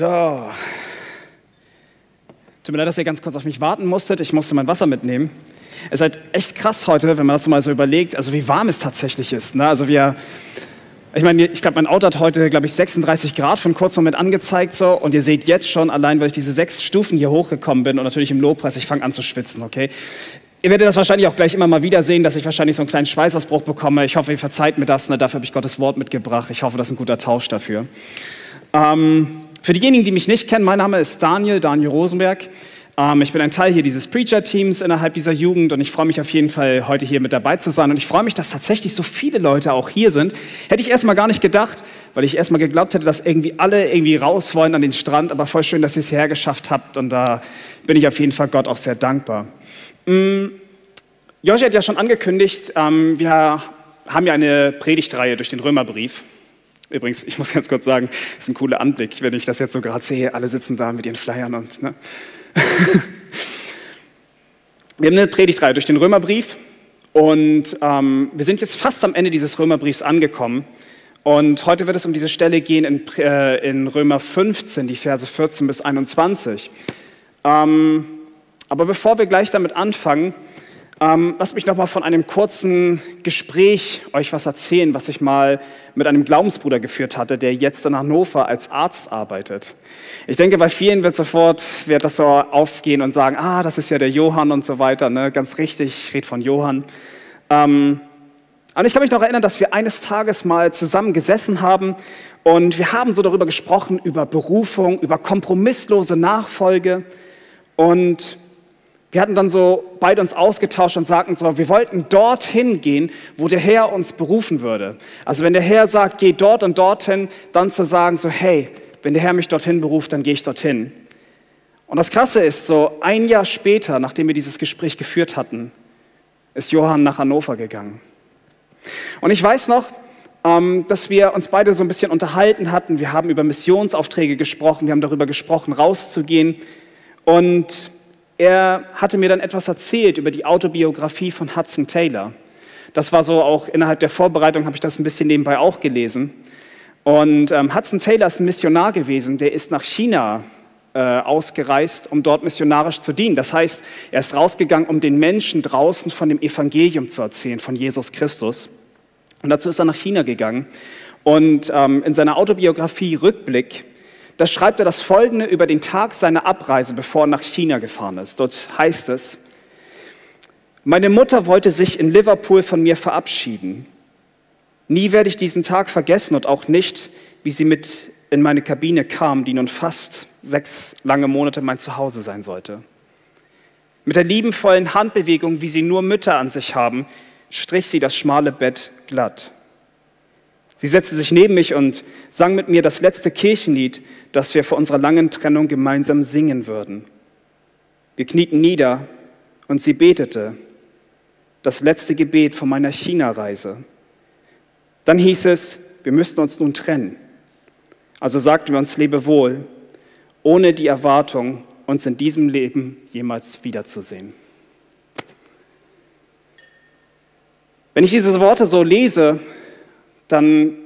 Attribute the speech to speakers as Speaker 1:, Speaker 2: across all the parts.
Speaker 1: So. Tut mir leid, dass ihr ganz kurz auf mich warten musstet. Ich musste mein Wasser mitnehmen. Es ist halt echt krass heute, wenn man das mal so überlegt, also wie warm es tatsächlich ist. Ne? Also wir, ich meine, ich glaube, mein Auto hat heute, glaube ich, 36 Grad von kurz Moment angezeigt so. Und ihr seht jetzt schon, allein weil ich diese sechs Stufen hier hochgekommen bin und natürlich im Lobpreis, ich fange an zu schwitzen, okay? Ihr werdet das wahrscheinlich auch gleich immer mal wieder sehen, dass ich wahrscheinlich so einen kleinen Schweißausbruch bekomme. Ich hoffe, ihr verzeiht mir das. Ne? Dafür habe ich Gottes Wort mitgebracht. Ich hoffe, das ist ein guter Tausch dafür. Ähm, für diejenigen, die mich nicht kennen, mein Name ist Daniel, Daniel Rosenberg. Ähm, ich bin ein Teil hier dieses Preacher-Teams innerhalb dieser Jugend und ich freue mich auf jeden Fall, heute hier mit dabei zu sein. Und ich freue mich, dass tatsächlich so viele Leute auch hier sind. Hätte ich erstmal gar nicht gedacht, weil ich erstmal geglaubt hätte, dass irgendwie alle irgendwie raus wollen an den Strand. Aber voll schön, dass ihr es hierher geschafft habt und da bin ich auf jeden Fall Gott auch sehr dankbar. Mm, Joshi hat ja schon angekündigt, ähm, wir haben ja eine Predigtreihe durch den Römerbrief. Übrigens, ich muss ganz kurz sagen, ist ein cooler Anblick, wenn ich das jetzt so gerade sehe. Alle sitzen da mit ihren Flyern und. Ne? wir haben eine Predigtreihe durch den Römerbrief und ähm, wir sind jetzt fast am Ende dieses Römerbriefs angekommen. Und heute wird es um diese Stelle gehen in, äh, in Römer 15, die Verse 14 bis 21. Ähm, aber bevor wir gleich damit anfangen, ähm, lasst mich noch mal von einem kurzen Gespräch euch was erzählen, was ich mal mit einem Glaubensbruder geführt hatte, der jetzt in Hannover als Arzt arbeitet. Ich denke, bei vielen wird sofort wird das so aufgehen und sagen, ah, das ist ja der Johann und so weiter. Ne? Ganz richtig, ich rede von Johann. Ähm, und ich kann mich noch erinnern, dass wir eines Tages mal zusammen gesessen haben und wir haben so darüber gesprochen, über Berufung, über kompromisslose Nachfolge und wir hatten dann so beide uns ausgetauscht und sagten so, wir wollten dorthin gehen, wo der Herr uns berufen würde. Also wenn der Herr sagt, geh dort und dorthin, dann zu sagen so, hey, wenn der Herr mich dorthin beruft, dann gehe ich dorthin. Und das Krasse ist so, ein Jahr später, nachdem wir dieses Gespräch geführt hatten, ist Johann nach Hannover gegangen. Und ich weiß noch, ähm, dass wir uns beide so ein bisschen unterhalten hatten. Wir haben über Missionsaufträge gesprochen, wir haben darüber gesprochen, rauszugehen. Und er hatte mir dann etwas erzählt über die Autobiografie von Hudson Taylor. Das war so auch innerhalb der Vorbereitung, habe ich das ein bisschen nebenbei auch gelesen. Und ähm, Hudson Taylor ist ein Missionar gewesen, der ist nach China äh, ausgereist, um dort missionarisch zu dienen. Das heißt, er ist rausgegangen, um den Menschen draußen von dem Evangelium zu erzählen, von Jesus Christus. Und dazu ist er nach China gegangen. Und ähm, in seiner Autobiografie Rückblick da schreibt er das Folgende über den Tag seiner Abreise, bevor er nach China gefahren ist. Dort heißt es, meine Mutter wollte sich in Liverpool von mir verabschieden. Nie werde ich diesen Tag vergessen und auch nicht, wie sie mit in meine Kabine kam, die nun fast sechs lange Monate mein Zuhause sein sollte. Mit der liebenvollen Handbewegung, wie sie nur Mütter an sich haben, strich sie das schmale Bett glatt. Sie setzte sich neben mich und sang mit mir das letzte Kirchenlied, das wir vor unserer langen Trennung gemeinsam singen würden. Wir knieten nieder und sie betete das letzte Gebet von meiner China-Reise. Dann hieß es, wir müssten uns nun trennen. Also sagten wir uns Lebewohl, ohne die Erwartung, uns in diesem Leben jemals wiederzusehen. Wenn ich diese Worte so lese, dann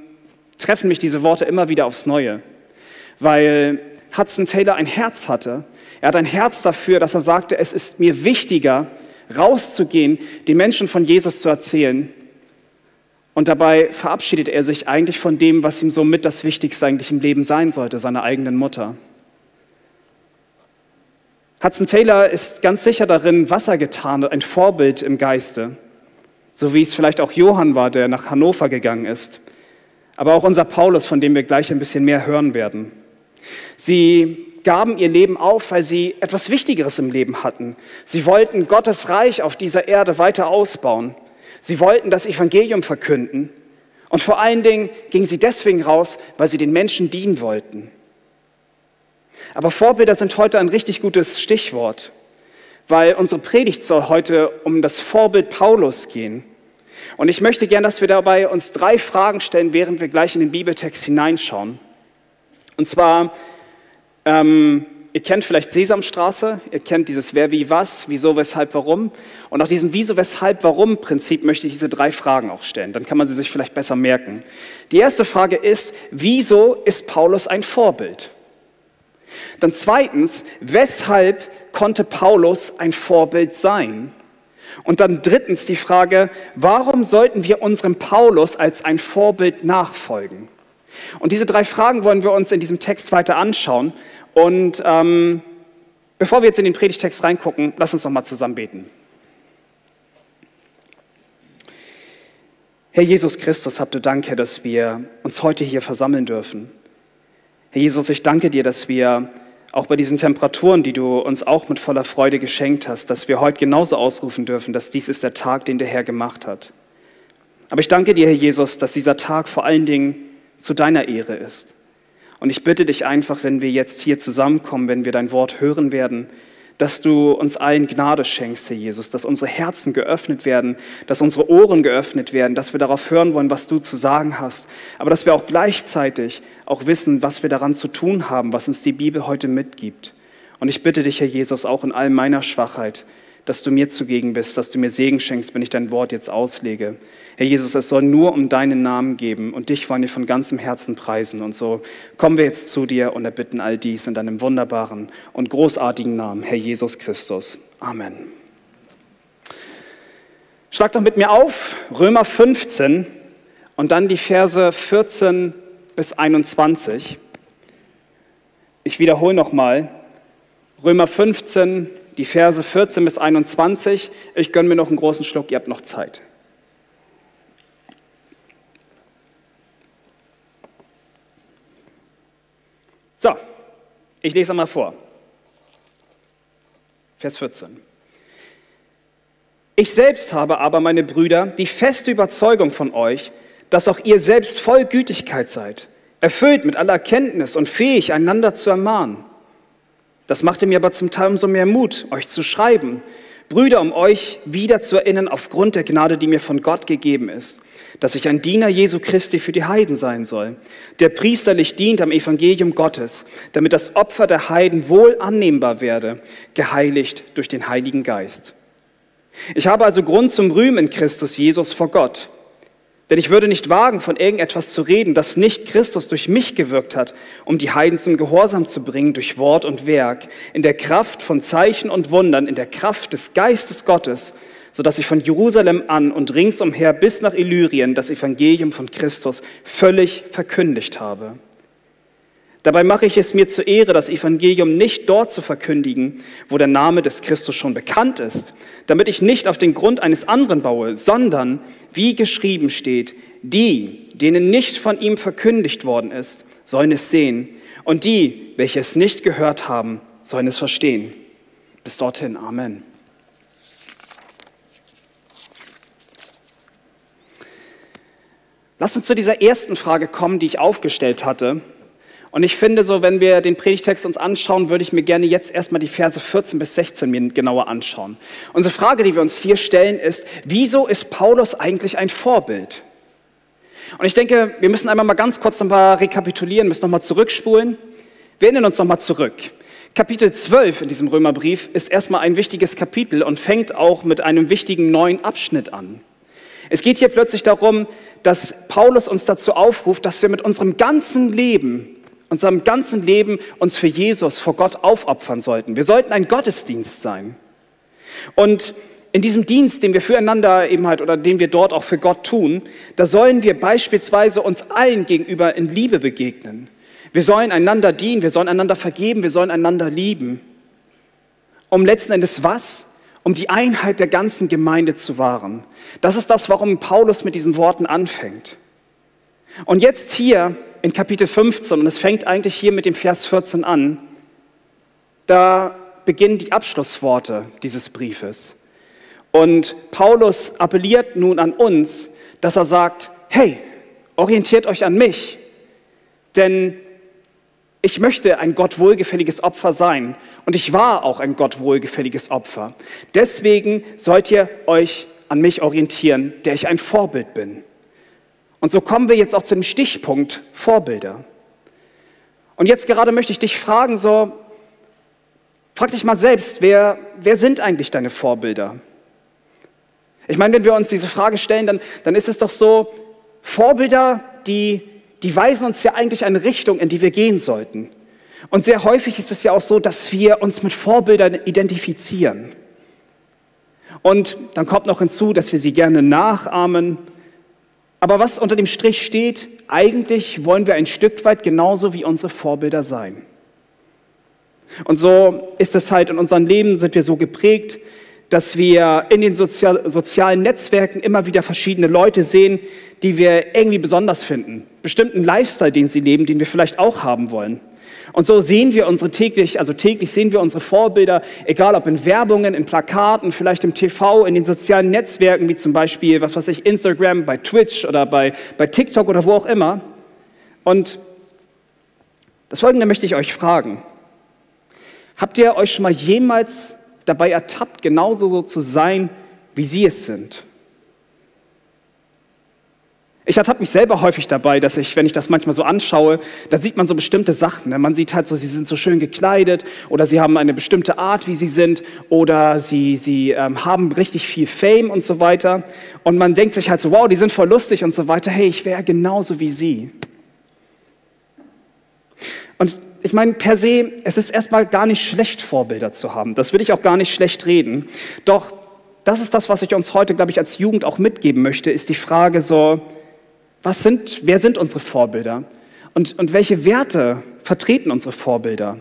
Speaker 1: treffen mich diese Worte immer wieder aufs Neue, weil Hudson Taylor ein Herz hatte. Er hat ein Herz dafür, dass er sagte, es ist mir wichtiger, rauszugehen, den Menschen von Jesus zu erzählen. Und dabei verabschiedet er sich eigentlich von dem, was ihm somit das Wichtigste eigentlich im Leben sein sollte, seiner eigenen Mutter. Hudson Taylor ist ganz sicher darin, Wasser getan, ein Vorbild im Geiste so wie es vielleicht auch Johann war, der nach Hannover gegangen ist, aber auch unser Paulus, von dem wir gleich ein bisschen mehr hören werden. Sie gaben ihr Leben auf, weil sie etwas Wichtigeres im Leben hatten. Sie wollten Gottes Reich auf dieser Erde weiter ausbauen. Sie wollten das Evangelium verkünden. Und vor allen Dingen gingen sie deswegen raus, weil sie den Menschen dienen wollten. Aber Vorbilder sind heute ein richtig gutes Stichwort weil unsere Predigt soll heute um das Vorbild Paulus gehen. Und ich möchte gern, dass wir dabei uns drei Fragen stellen, während wir gleich in den Bibeltext hineinschauen. Und zwar, ähm, ihr kennt vielleicht Sesamstraße, ihr kennt dieses Wer, wie, was, wieso, weshalb, warum. Und nach diesem Wieso, weshalb, warum Prinzip möchte ich diese drei Fragen auch stellen. Dann kann man sie sich vielleicht besser merken. Die erste Frage ist, wieso ist Paulus ein Vorbild? Dann zweitens, weshalb konnte Paulus ein Vorbild sein? Und dann drittens die Frage, warum sollten wir unserem Paulus als ein Vorbild nachfolgen? Und diese drei Fragen wollen wir uns in diesem Text weiter anschauen. Und ähm, bevor wir jetzt in den Predigtext reingucken, lass uns noch mal zusammen beten. Herr Jesus Christus, habt du Dank, Herr, dass wir uns heute hier versammeln dürfen. Herr Jesus, ich danke dir, dass wir auch bei diesen Temperaturen, die du uns auch mit voller Freude geschenkt hast, dass wir heute genauso ausrufen dürfen, dass dies ist der Tag, den der Herr gemacht hat. Aber ich danke dir, Herr Jesus, dass dieser Tag vor allen Dingen zu deiner Ehre ist. Und ich bitte dich einfach, wenn wir jetzt hier zusammenkommen, wenn wir dein Wort hören werden, dass du uns allen Gnade schenkst, Herr Jesus, dass unsere Herzen geöffnet werden, dass unsere Ohren geöffnet werden, dass wir darauf hören wollen, was du zu sagen hast, aber dass wir auch gleichzeitig auch wissen, was wir daran zu tun haben, was uns die Bibel heute mitgibt. Und ich bitte dich, Herr Jesus, auch in all meiner Schwachheit, dass du mir zugegen bist, dass du mir Segen schenkst, wenn ich dein Wort jetzt auslege. Herr Jesus, es soll nur um deinen Namen geben und dich wollen wir von ganzem Herzen preisen. Und so kommen wir jetzt zu dir und erbitten all dies in deinem wunderbaren und großartigen Namen, Herr Jesus Christus. Amen. Schlag doch mit mir auf Römer 15 und dann die Verse 14 bis 21. Ich wiederhole nochmal. Römer 15, die Verse 14 bis 21. Ich gönne mir noch einen großen Schluck, ihr habt noch Zeit. So, ich lese einmal vor. Vers 14. Ich selbst habe aber, meine Brüder, die feste Überzeugung von euch, dass auch ihr selbst voll Gütigkeit seid, erfüllt mit aller Kenntnis und fähig, einander zu ermahnen. Das machte mir aber zum Teil umso mehr Mut, euch zu schreiben, Brüder, um euch wieder zu erinnern, aufgrund der Gnade, die mir von Gott gegeben ist, dass ich ein Diener Jesu Christi für die Heiden sein soll, der priesterlich dient am Evangelium Gottes, damit das Opfer der Heiden wohl annehmbar werde, geheiligt durch den Heiligen Geist. Ich habe also Grund zum Rühmen Christus Jesus vor Gott. Denn ich würde nicht wagen, von irgendetwas zu reden, das nicht Christus durch mich gewirkt hat, um die Heiden zum Gehorsam zu bringen durch Wort und Werk, in der Kraft von Zeichen und Wundern, in der Kraft des Geistes Gottes, so dass ich von Jerusalem an und ringsumher bis nach Illyrien das Evangelium von Christus völlig verkündigt habe. Dabei mache ich es mir zur Ehre, das Evangelium nicht dort zu verkündigen, wo der Name des Christus schon bekannt ist, damit ich nicht auf den Grund eines anderen baue, sondern, wie geschrieben steht, die, denen nicht von ihm verkündigt worden ist, sollen es sehen, und die, welche es nicht gehört haben, sollen es verstehen. Bis dorthin, Amen. Lass uns zu dieser ersten Frage kommen, die ich aufgestellt hatte. Und ich finde so, wenn wir den Predigtext uns anschauen, würde ich mir gerne jetzt erstmal die Verse 14 bis 16 mir genauer anschauen. Unsere Frage, die wir uns hier stellen, ist, wieso ist Paulus eigentlich ein Vorbild? Und ich denke, wir müssen einmal mal ganz kurz nochmal rekapitulieren, müssen nochmal zurückspulen. Wir erinnern uns nochmal zurück. Kapitel 12 in diesem Römerbrief ist erstmal ein wichtiges Kapitel und fängt auch mit einem wichtigen neuen Abschnitt an. Es geht hier plötzlich darum, dass Paulus uns dazu aufruft, dass wir mit unserem ganzen Leben unserem ganzen Leben uns für Jesus vor Gott aufopfern sollten. Wir sollten ein Gottesdienst sein. Und in diesem Dienst, den wir füreinander eben halt oder den wir dort auch für Gott tun, da sollen wir beispielsweise uns allen gegenüber in Liebe begegnen. Wir sollen einander dienen, wir sollen einander vergeben, wir sollen einander lieben. Um letzten Endes was? Um die Einheit der ganzen Gemeinde zu wahren. Das ist das, warum Paulus mit diesen Worten anfängt. Und jetzt hier in Kapitel 15, und es fängt eigentlich hier mit dem Vers 14 an, da beginnen die Abschlussworte dieses Briefes. Und Paulus appelliert nun an uns, dass er sagt, hey, orientiert euch an mich, denn ich möchte ein Gott wohlgefälliges Opfer sein und ich war auch ein Gott wohlgefälliges Opfer. Deswegen sollt ihr euch an mich orientieren, der ich ein Vorbild bin. Und so kommen wir jetzt auch zu dem Stichpunkt Vorbilder. Und jetzt gerade möchte ich dich fragen, so, frag dich mal selbst, wer, wer sind eigentlich deine Vorbilder? Ich meine, wenn wir uns diese Frage stellen, dann, dann ist es doch so, Vorbilder, die, die weisen uns ja eigentlich eine Richtung, in die wir gehen sollten. Und sehr häufig ist es ja auch so, dass wir uns mit Vorbildern identifizieren. Und dann kommt noch hinzu, dass wir sie gerne nachahmen. Aber was unter dem Strich steht, eigentlich wollen wir ein Stück weit genauso wie unsere Vorbilder sein. Und so ist es halt in unserem Leben, sind wir so geprägt, dass wir in den Sozial sozialen Netzwerken immer wieder verschiedene Leute sehen, die wir irgendwie besonders finden. Bestimmten Lifestyle, den sie leben, den wir vielleicht auch haben wollen. Und so sehen wir unsere täglich, also täglich sehen wir unsere Vorbilder, egal ob in Werbungen, in Plakaten, vielleicht im TV, in den sozialen Netzwerken, wie zum Beispiel, was weiß ich, Instagram, bei Twitch oder bei, bei TikTok oder wo auch immer. Und das Folgende möchte ich euch fragen. Habt ihr euch schon mal jemals dabei ertappt, genauso so zu sein, wie sie es sind? Ich ertappe mich selber häufig dabei, dass ich, wenn ich das manchmal so anschaue, da sieht man so bestimmte Sachen. Ne? Man sieht halt so, sie sind so schön gekleidet oder sie haben eine bestimmte Art, wie sie sind oder sie, sie ähm, haben richtig viel Fame und so weiter. Und man denkt sich halt so, wow, die sind voll lustig und so weiter. Hey, ich wäre genauso wie sie. Und ich meine, per se, es ist erstmal gar nicht schlecht, Vorbilder zu haben. Das will ich auch gar nicht schlecht reden. Doch das ist das, was ich uns heute, glaube ich, als Jugend auch mitgeben möchte, ist die Frage so, was sind, wer sind unsere Vorbilder? Und, und welche Werte vertreten unsere Vorbilder?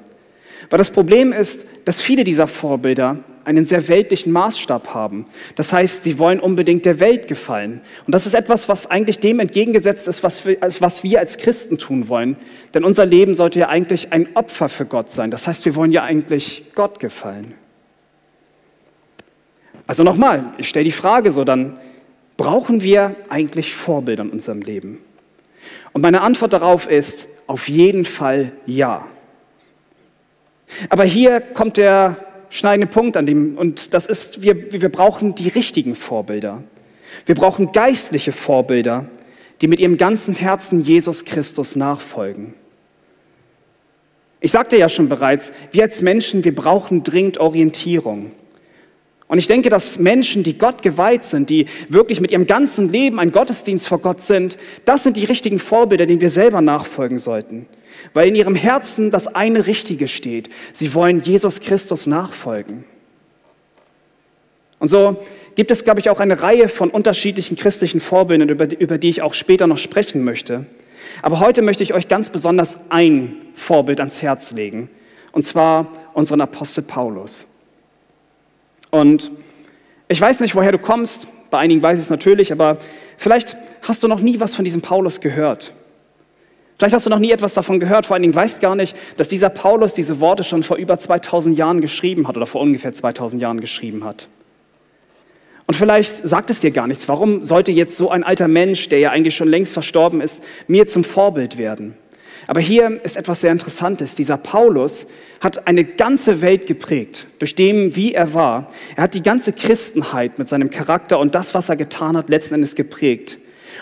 Speaker 1: Weil das Problem ist, dass viele dieser Vorbilder einen sehr weltlichen Maßstab haben. Das heißt, sie wollen unbedingt der Welt gefallen. Und das ist etwas, was eigentlich dem entgegengesetzt ist, was wir, was wir als Christen tun wollen. Denn unser Leben sollte ja eigentlich ein Opfer für Gott sein. Das heißt, wir wollen ja eigentlich Gott gefallen. Also nochmal, ich stelle die Frage so dann, brauchen wir eigentlich Vorbilder in unserem Leben? Und meine Antwort darauf ist auf jeden Fall ja. Aber hier kommt der schneidende Punkt an dem, und das ist, wir, wir brauchen die richtigen Vorbilder. Wir brauchen geistliche Vorbilder, die mit ihrem ganzen Herzen Jesus Christus nachfolgen. Ich sagte ja schon bereits, wir als Menschen, wir brauchen dringend Orientierung. Und ich denke, dass Menschen, die Gott geweiht sind, die wirklich mit ihrem ganzen Leben ein Gottesdienst vor Gott sind, das sind die richtigen Vorbilder, denen wir selber nachfolgen sollten. Weil in ihrem Herzen das eine Richtige steht. Sie wollen Jesus Christus nachfolgen. Und so gibt es, glaube ich, auch eine Reihe von unterschiedlichen christlichen Vorbildern, über die, über die ich auch später noch sprechen möchte. Aber heute möchte ich euch ganz besonders ein Vorbild ans Herz legen. Und zwar unseren Apostel Paulus. Und ich weiß nicht, woher du kommst. Bei einigen weiß ich es natürlich, aber vielleicht hast du noch nie was von diesem Paulus gehört. Vielleicht hast du noch nie etwas davon gehört, vor allen Dingen weißt gar nicht, dass dieser Paulus diese Worte schon vor über 2000 Jahren geschrieben hat oder vor ungefähr 2000 Jahren geschrieben hat. Und vielleicht sagt es dir gar nichts. Warum sollte jetzt so ein alter Mensch, der ja eigentlich schon längst verstorben ist, mir zum Vorbild werden? Aber hier ist etwas sehr Interessantes. Dieser Paulus hat eine ganze Welt geprägt, durch dem, wie er war. Er hat die ganze Christenheit mit seinem Charakter und das, was er getan hat, letzten Endes geprägt.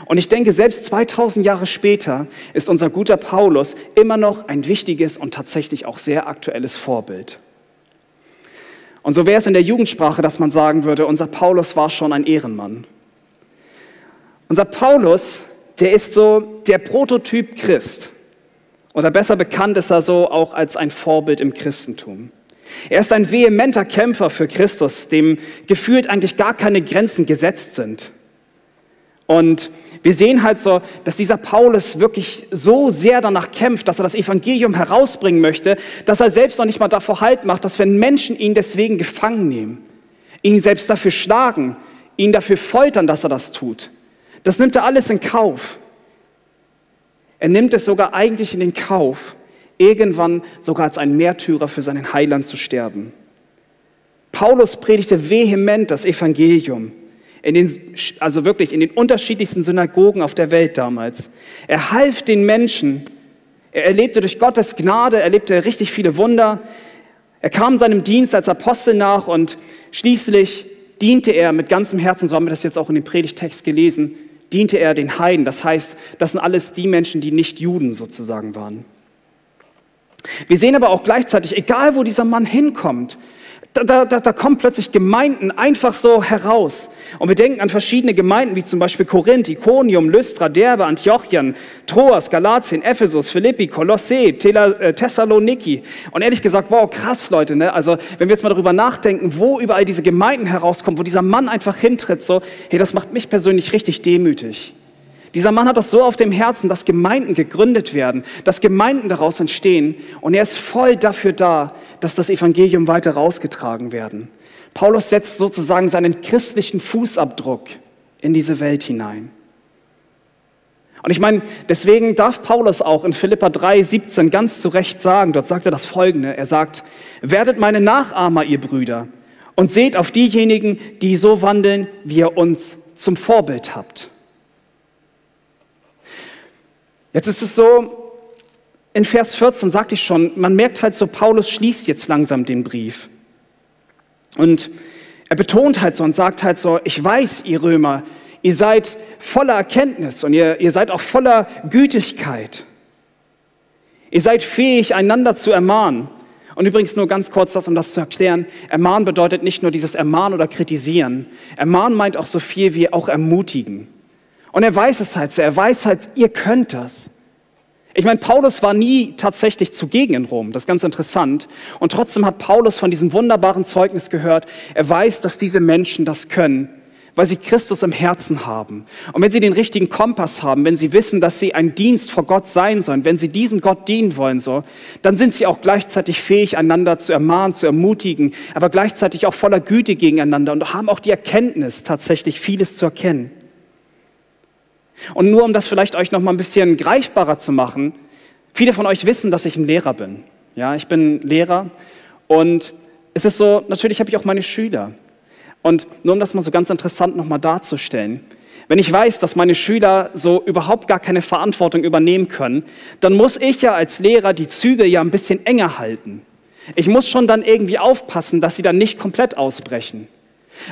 Speaker 1: Und ich denke, selbst 2000 Jahre später ist unser guter Paulus immer noch ein wichtiges und tatsächlich auch sehr aktuelles Vorbild. Und so wäre es in der Jugendsprache, dass man sagen würde, unser Paulus war schon ein Ehrenmann. Unser Paulus, der ist so der Prototyp Christ. Oder besser bekannt ist er so auch als ein Vorbild im Christentum. Er ist ein vehementer Kämpfer für Christus, dem gefühlt eigentlich gar keine Grenzen gesetzt sind. Und wir sehen halt so, dass dieser Paulus wirklich so sehr danach kämpft, dass er das Evangelium herausbringen möchte, dass er selbst noch nicht mal davor Halt macht, dass wenn Menschen ihn deswegen gefangen nehmen, ihn selbst dafür schlagen, ihn dafür foltern, dass er das tut. Das nimmt er alles in Kauf. Er nimmt es sogar eigentlich in den Kauf, irgendwann sogar als ein Märtyrer für seinen Heiland zu sterben. Paulus predigte vehement das Evangelium, in den, also wirklich in den unterschiedlichsten Synagogen auf der Welt damals. Er half den Menschen, er erlebte durch Gottes Gnade, erlebte richtig viele Wunder. Er kam seinem Dienst als Apostel nach und schließlich diente er mit ganzem Herzen, so haben wir das jetzt auch in dem Predigtext gelesen, diente er den Heiden. Das heißt, das sind alles die Menschen, die nicht Juden sozusagen waren. Wir sehen aber auch gleichzeitig, egal wo dieser Mann hinkommt, Da, da, da, kommen plötzlich Gemeinden einfach so heraus. Und wir denken an verschiedene Gemeinden, wie zum Beispiel Korinth, Iconium, Lystra, Derbe, Antiochien, Troas, Galatien, Ephesus, Philippi, Kolosse, äh, Thessaloniki. Und ehrlich gesagt, wow, krass, Leute. Ne? Also, wenn wir jetzt mal darüber nachdenken, wo überall diese Gemeinden herauskommen, wo dieser Mann einfach hintritt, so, hey, das macht mich persönlich richtig demütig. Dieser Mann hat das so auf dem Herzen, dass Gemeinden gegründet werden, dass Gemeinden daraus entstehen. Und er ist voll dafür da, dass das Evangelium weiter rausgetragen werden. Paulus setzt sozusagen seinen christlichen Fußabdruck in diese Welt hinein. Und ich meine, deswegen darf Paulus auch in Philippa 3, 17 ganz zu Recht sagen, dort sagt er das Folgende, er sagt, werdet meine Nachahmer, ihr Brüder, und seht auf diejenigen, die so wandeln, wie ihr uns zum Vorbild habt. Jetzt ist es so, in Vers 14 sagte ich schon, man merkt halt so, Paulus schließt jetzt langsam den Brief. Und er betont halt so und sagt halt so, ich weiß, ihr Römer, ihr seid voller Erkenntnis und ihr, ihr seid auch voller Gütigkeit. Ihr seid fähig, einander zu ermahnen. Und übrigens nur ganz kurz das, um das zu erklären. Ermahnen bedeutet nicht nur dieses Ermahnen oder Kritisieren. Ermahnen meint auch so viel wie auch ermutigen. Und er weiß es halt so. Er weiß halt, ihr könnt das. Ich meine, Paulus war nie tatsächlich zugegen in Rom. Das ist ganz interessant. Und trotzdem hat Paulus von diesem wunderbaren Zeugnis gehört. Er weiß, dass diese Menschen das können, weil sie Christus im Herzen haben. Und wenn sie den richtigen Kompass haben, wenn sie wissen, dass sie ein Dienst vor Gott sein sollen, wenn sie diesem Gott dienen wollen, so, dann sind sie auch gleichzeitig fähig, einander zu ermahnen, zu ermutigen, aber gleichzeitig auch voller Güte gegeneinander und haben auch die Erkenntnis, tatsächlich vieles zu erkennen. Und nur um das vielleicht euch noch mal ein bisschen greifbarer zu machen, viele von euch wissen, dass ich ein Lehrer bin. Ja, ich bin Lehrer und es ist so, natürlich habe ich auch meine Schüler. Und nur um das mal so ganz interessant noch mal darzustellen, wenn ich weiß, dass meine Schüler so überhaupt gar keine Verantwortung übernehmen können, dann muss ich ja als Lehrer die Zügel ja ein bisschen enger halten. Ich muss schon dann irgendwie aufpassen, dass sie dann nicht komplett ausbrechen.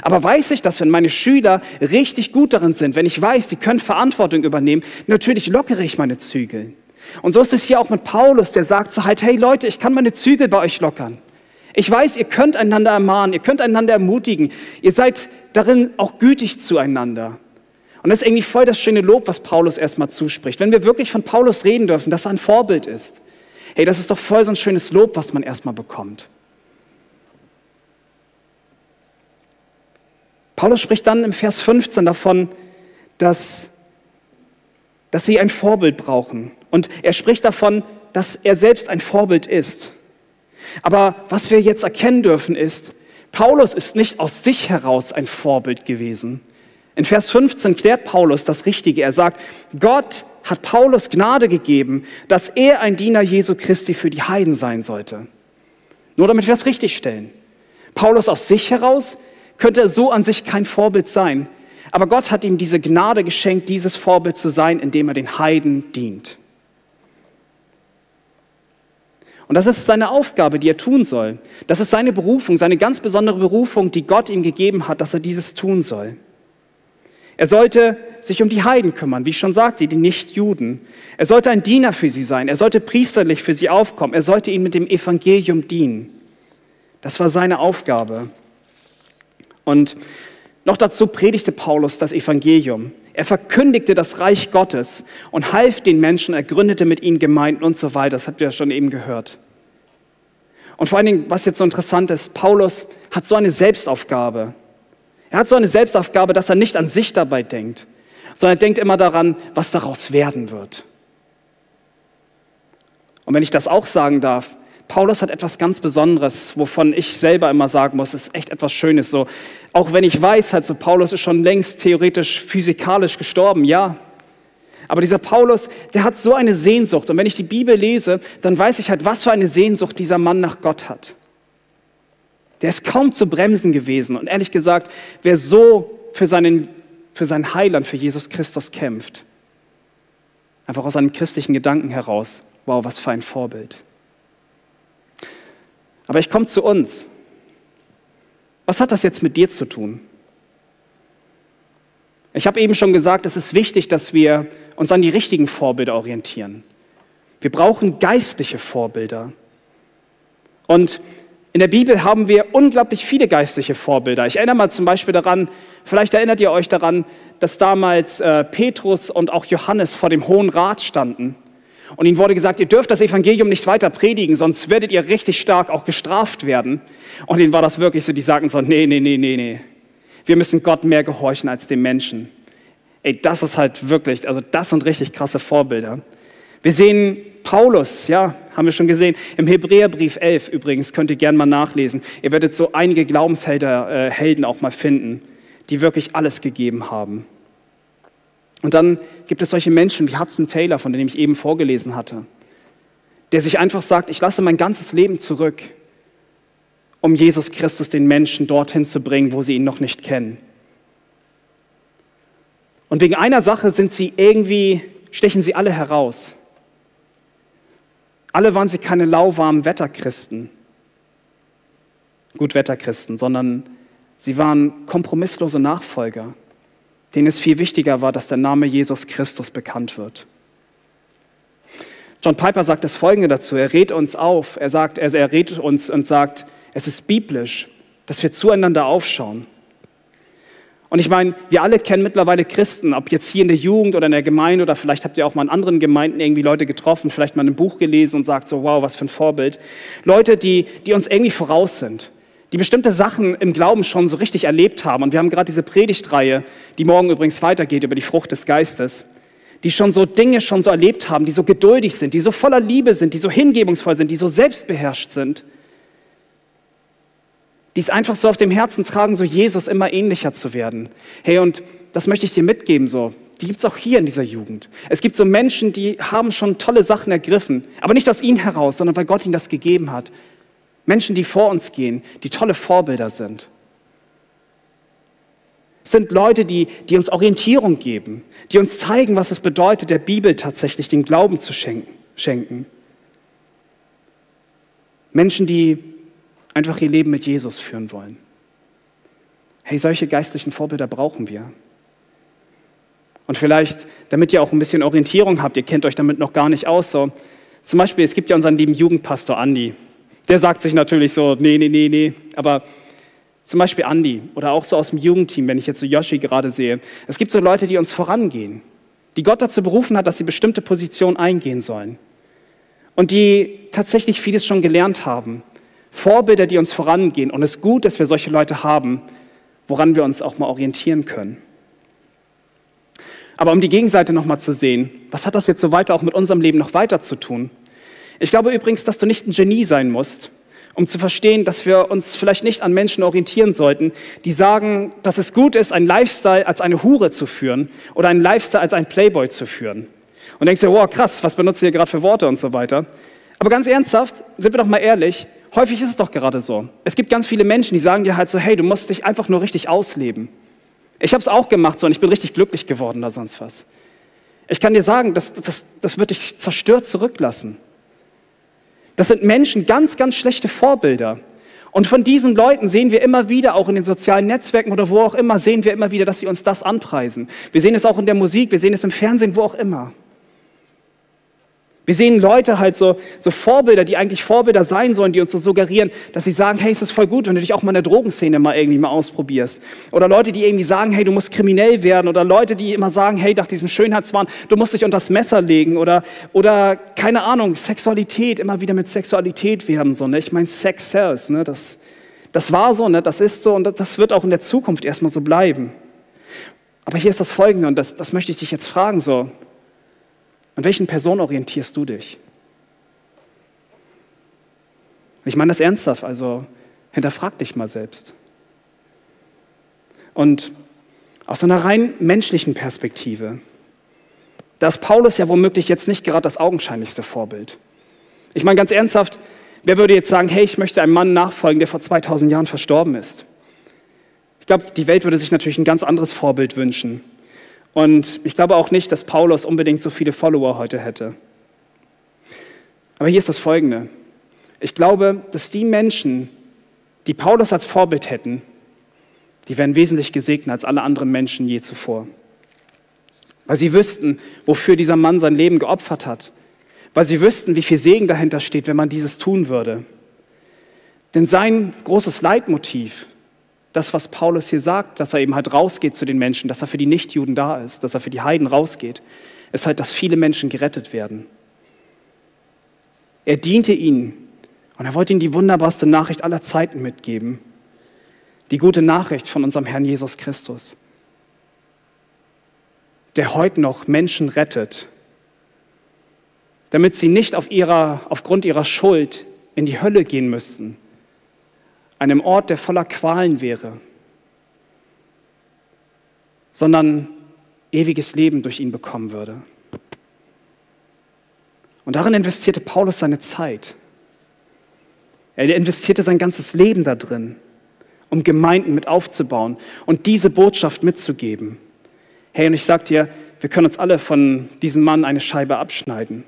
Speaker 1: Aber weiß ich, dass wenn meine Schüler richtig gut darin sind, wenn ich weiß, sie können Verantwortung übernehmen, natürlich lockere ich meine Zügel. Und so ist es hier auch mit Paulus, der sagt so halt, hey Leute, ich kann meine Zügel bei euch lockern. Ich weiß, ihr könnt einander ermahnen, ihr könnt einander ermutigen, ihr seid darin auch gütig zueinander. Und das ist irgendwie voll das schöne Lob, was Paulus erstmal zuspricht. Wenn wir wirklich von Paulus reden dürfen, dass er ein Vorbild ist, hey, das ist doch voll so ein schönes Lob, was man erstmal bekommt. Paulus spricht dann im Vers 15 davon, dass, dass sie ein Vorbild brauchen. Und er spricht davon, dass er selbst ein Vorbild ist. Aber was wir jetzt erkennen dürfen ist, Paulus ist nicht aus sich heraus ein Vorbild gewesen. In Vers 15 klärt Paulus das Richtige. Er sagt, Gott hat Paulus Gnade gegeben, dass er ein Diener Jesu Christi für die Heiden sein sollte. Nur damit wir das richtig stellen. Paulus aus sich heraus könnte er so an sich kein Vorbild sein. Aber Gott hat ihm diese Gnade geschenkt, dieses Vorbild zu sein, indem er den Heiden dient. Und das ist seine Aufgabe, die er tun soll. Das ist seine Berufung, seine ganz besondere Berufung, die Gott ihm gegeben hat, dass er dieses tun soll. Er sollte sich um die Heiden kümmern, wie ich schon sagte, die Nichtjuden. Er sollte ein Diener für sie sein. Er sollte priesterlich für sie aufkommen. Er sollte ihnen mit dem Evangelium dienen. Das war seine Aufgabe. Und noch dazu predigte Paulus das Evangelium. Er verkündigte das Reich Gottes und half den Menschen, er gründete mit ihnen Gemeinden und so weiter. Das habt ihr ja schon eben gehört. Und vor allen Dingen, was jetzt so interessant ist, Paulus hat so eine Selbstaufgabe. Er hat so eine Selbstaufgabe, dass er nicht an sich dabei denkt, sondern er denkt immer daran, was daraus werden wird. Und wenn ich das auch sagen darf, Paulus hat etwas ganz Besonderes, wovon ich selber immer sagen muss, ist echt etwas Schönes. So, auch wenn ich weiß, halt so, Paulus ist schon längst theoretisch physikalisch gestorben, ja. Aber dieser Paulus, der hat so eine Sehnsucht. Und wenn ich die Bibel lese, dann weiß ich halt, was für eine Sehnsucht dieser Mann nach Gott hat. Der ist kaum zu bremsen gewesen. Und ehrlich gesagt, wer so für seinen, für seinen Heiland, für Jesus Christus kämpft, einfach aus seinem christlichen Gedanken heraus, wow, was für ein Vorbild. Aber ich komme zu uns. Was hat das jetzt mit dir zu tun? Ich habe eben schon gesagt, es ist wichtig, dass wir uns an die richtigen Vorbilder orientieren. Wir brauchen geistliche Vorbilder. Und In der Bibel haben wir unglaublich viele geistliche Vorbilder. Ich erinnere mal zum Beispiel daran, vielleicht erinnert ihr euch daran, dass damals äh, Petrus und auch Johannes vor dem Hohen Rat standen. Und ihnen wurde gesagt, ihr dürft das Evangelium nicht weiter predigen, sonst werdet ihr richtig stark auch gestraft werden. Und ihnen war das wirklich so, die sagten so, nee, nee, nee, nee, nee. Wir müssen Gott mehr gehorchen als dem Menschen. Ey, das ist halt wirklich, also das sind richtig krasse Vorbilder. Wir sehen Paulus, ja, haben wir schon gesehen, im Hebräerbrief 11 übrigens, könnt ihr gerne mal nachlesen. Ihr werdet so einige Glaubenshelden äh, auch mal finden, die wirklich alles gegeben haben. Und dann gibt es solche Menschen wie Hudson Taylor, von dem ich eben vorgelesen hatte, der sich einfach sagt, ich lasse mein ganzes Leben zurück, um Jesus Christus den Menschen dorthin zu bringen, wo sie ihn noch nicht kennen. Und wegen einer Sache sind sie irgendwie, stechen sie alle heraus. Alle waren sie keine lauwarmen Wetterchristen, Gutwetterchristen, sondern sie waren kompromisslose Nachfolger, denen es viel wichtiger war, dass der Name Jesus Christus bekannt wird. John Piper sagt das Folgende dazu. Er rät uns auf. Er sagt, er, er rät uns und sagt, es ist biblisch, dass wir zueinander aufschauen. Und ich meine, wir alle kennen mittlerweile Christen, ob jetzt hier in der Jugend oder in der Gemeinde oder vielleicht habt ihr auch mal in anderen Gemeinden irgendwie Leute getroffen, vielleicht mal ein Buch gelesen und sagt so, wow, was für ein Vorbild. Leute, die, die uns irgendwie voraus sind, die bestimmte Sachen im Glauben schon so richtig erlebt haben. Und wir haben gerade diese Predigtreihe, die morgen übrigens weitergeht über die Frucht des Geistes, die schon so Dinge schon so erlebt haben, die so geduldig sind, die so voller Liebe sind, die so hingebungsvoll sind, die so selbstbeherrscht sind die es einfach so auf dem Herzen tragen, so Jesus immer ähnlicher zu werden. Hey, und das möchte ich dir mitgeben, so. Die gibt es auch hier in dieser Jugend. Es gibt so Menschen, die haben schon tolle Sachen ergriffen, aber nicht aus ihnen heraus, sondern weil Gott ihnen das gegeben hat. Menschen, die vor uns gehen, die tolle Vorbilder sind. Es sind Leute, die, die uns Orientierung geben, die uns zeigen, was es bedeutet, der Bibel tatsächlich den Glauben zu schenken. Menschen, die einfach ihr Leben mit Jesus führen wollen. Hey, solche geistlichen Vorbilder brauchen wir. Und vielleicht, damit ihr auch ein bisschen Orientierung habt, ihr kennt euch damit noch gar nicht aus, so, zum Beispiel, es gibt ja unseren lieben Jugendpastor Andi. Der sagt sich natürlich so, nee, nee, nee, nee, aber zum Beispiel Andi oder auch so aus dem Jugendteam, wenn ich jetzt so Yoshi gerade sehe. Es gibt so Leute, die uns vorangehen, die Gott dazu berufen hat, dass sie bestimmte Positionen eingehen sollen und die tatsächlich vieles schon gelernt haben Vorbilder, die uns vorangehen. Und es ist gut, dass wir solche Leute haben, woran wir uns auch mal orientieren können. Aber um die Gegenseite nochmal zu sehen, was hat das jetzt so weiter auch mit unserem Leben noch weiter zu tun? Ich glaube übrigens, dass du nicht ein Genie sein musst, um zu verstehen, dass wir uns vielleicht nicht an Menschen orientieren sollten, die sagen, dass es gut ist, einen Lifestyle als eine Hure zu führen oder einen Lifestyle als ein Playboy zu führen. Und denkst dir, wow, krass, was benutzt ihr gerade für Worte und so weiter. Aber ganz ernsthaft, sind wir doch mal ehrlich, häufig ist es doch gerade so. Es gibt ganz viele Menschen, die sagen dir halt so, hey, du musst dich einfach nur richtig ausleben. Ich habe es auch gemacht so und ich bin richtig glücklich geworden oder sonst was. Ich kann dir sagen, das, das, das wird dich zerstört zurücklassen. Das sind Menschen, ganz, ganz schlechte Vorbilder. Und von diesen Leuten sehen wir immer wieder, auch in den sozialen Netzwerken oder wo auch immer, sehen wir immer wieder, dass sie uns das anpreisen. Wir sehen es auch in der Musik, wir sehen es im Fernsehen, wo auch immer. Wir sehen Leute halt so, so Vorbilder, die eigentlich Vorbilder sein sollen, die uns so suggerieren, dass sie sagen, hey, es ist voll gut, wenn du dich auch mal in der Drogenszene mal irgendwie mal ausprobierst. Oder Leute, die irgendwie sagen, hey, du musst kriminell werden. Oder Leute, die immer sagen, hey, nach diesem Schönheitswahn, du musst dich unter das Messer legen. Oder, oder keine Ahnung, Sexualität, immer wieder mit Sexualität werben. So, ne? Ich meine, Sex sells, ne? das, das war so, ne? das ist so und das wird auch in der Zukunft erstmal so bleiben. Aber hier ist das Folgende und das, das möchte ich dich jetzt fragen so. An welchen Personen orientierst du dich? Ich meine das ernsthaft, also hinterfrag dich mal selbst. Und aus einer rein menschlichen Perspektive, da ist Paulus ja womöglich jetzt nicht gerade das augenscheinlichste Vorbild. Ich meine ganz ernsthaft, wer würde jetzt sagen, hey, ich möchte einem Mann nachfolgen, der vor 2000 Jahren verstorben ist? Ich glaube, die Welt würde sich natürlich ein ganz anderes Vorbild wünschen. Und ich glaube auch nicht, dass Paulus unbedingt so viele Follower heute hätte. Aber hier ist das Folgende. Ich glaube, dass die Menschen, die Paulus als Vorbild hätten, die wären wesentlich gesegnet als alle anderen Menschen je zuvor. Weil sie wüssten, wofür dieser Mann sein Leben geopfert hat. Weil sie wüssten, wie viel Segen dahinter steht, wenn man dieses tun würde. Denn sein großes Leitmotiv, das, was Paulus hier sagt, dass er eben halt rausgeht zu den Menschen, dass er für die Nichtjuden da ist, dass er für die Heiden rausgeht, ist halt, dass viele Menschen gerettet werden. Er diente ihnen und er wollte ihnen die wunderbarste Nachricht aller Zeiten mitgeben. Die gute Nachricht von unserem Herrn Jesus Christus, der heute noch Menschen rettet, damit sie nicht auf ihrer, aufgrund ihrer Schuld in die Hölle gehen müssten, einem Ort, der voller Qualen wäre, sondern ewiges Leben durch ihn bekommen würde. Und darin investierte Paulus seine Zeit. Er investierte sein ganzes Leben da drin, um Gemeinden mit aufzubauen und diese Botschaft mitzugeben. Hey, und ich sag dir, wir können uns alle von diesem Mann eine Scheibe abschneiden.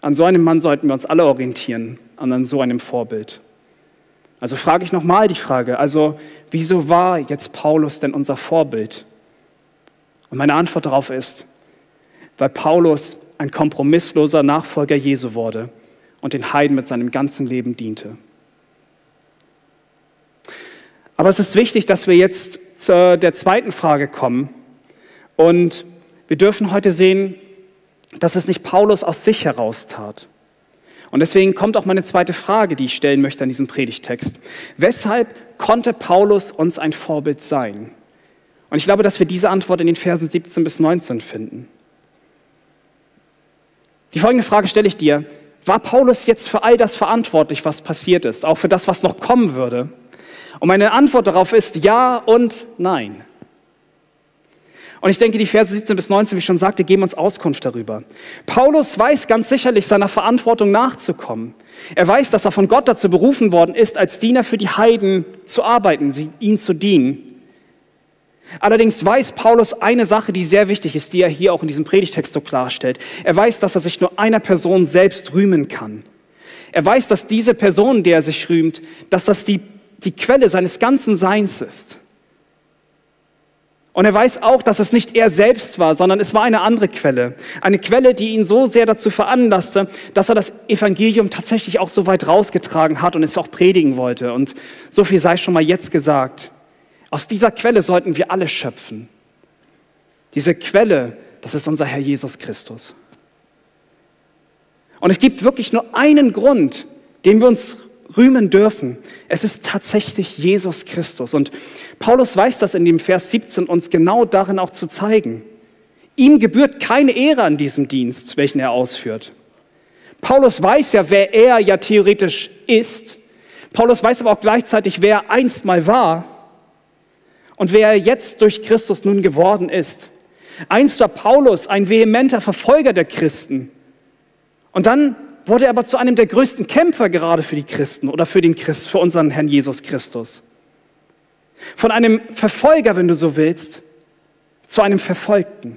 Speaker 1: An so einem Mann sollten wir uns alle orientieren, an so einem Vorbild. Also frage ich nochmal die Frage, also wieso war jetzt Paulus denn unser Vorbild? Und meine Antwort darauf ist, weil Paulus ein kompromissloser Nachfolger Jesu wurde und den Heiden mit seinem ganzen Leben diente. Aber es ist wichtig, dass wir jetzt zu der zweiten Frage kommen. Und wir dürfen heute sehen, dass es nicht Paulus aus sich heraus tat. Und deswegen kommt auch meine zweite Frage, die ich stellen möchte an diesem Predigtext. Weshalb konnte Paulus uns ein Vorbild sein? Und ich glaube, dass wir diese Antwort in den Versen 17 bis 19 finden. Die folgende Frage stelle ich dir. War Paulus jetzt für all das verantwortlich, was passiert ist, auch für das, was noch kommen würde? Und meine Antwort darauf ist ja und nein. Und ich denke, die Verse 17 bis 19, wie ich schon sagte, geben uns Auskunft darüber. Paulus weiß ganz sicherlich, seiner Verantwortung nachzukommen. Er weiß, dass er von Gott dazu berufen worden ist, als Diener für die Heiden zu arbeiten, sie, ihnen zu dienen. Allerdings weiß Paulus eine Sache, die sehr wichtig ist, die er hier auch in diesem Predigtext so klarstellt. Er weiß, dass er sich nur einer Person selbst rühmen kann. Er weiß, dass diese Person, der er sich rühmt, dass das die, die Quelle seines ganzen Seins ist. Und er weiß auch, dass es nicht er selbst war, sondern es war eine andere Quelle. Eine Quelle, die ihn so sehr dazu veranlasste, dass er das Evangelium tatsächlich auch so weit rausgetragen hat und es auch predigen wollte. Und so viel sei schon mal jetzt gesagt. Aus dieser Quelle sollten wir alle schöpfen. Diese Quelle, das ist unser Herr Jesus Christus. Und es gibt wirklich nur einen Grund, den wir uns rühmen dürfen. Es ist tatsächlich Jesus Christus. Und Paulus weiß das in dem Vers 17 uns genau darin auch zu zeigen. Ihm gebührt keine Ehre an diesem Dienst, welchen er ausführt. Paulus weiß ja, wer er ja theoretisch ist. Paulus weiß aber auch gleichzeitig, wer er einst mal war und wer er jetzt durch Christus nun geworden ist. Einst war Paulus ein vehementer Verfolger der Christen. Und dann wurde er aber zu einem der größten Kämpfer gerade für die Christen oder für den Christ, für unseren Herrn Jesus Christus. Von einem Verfolger, wenn du so willst, zu einem Verfolgten.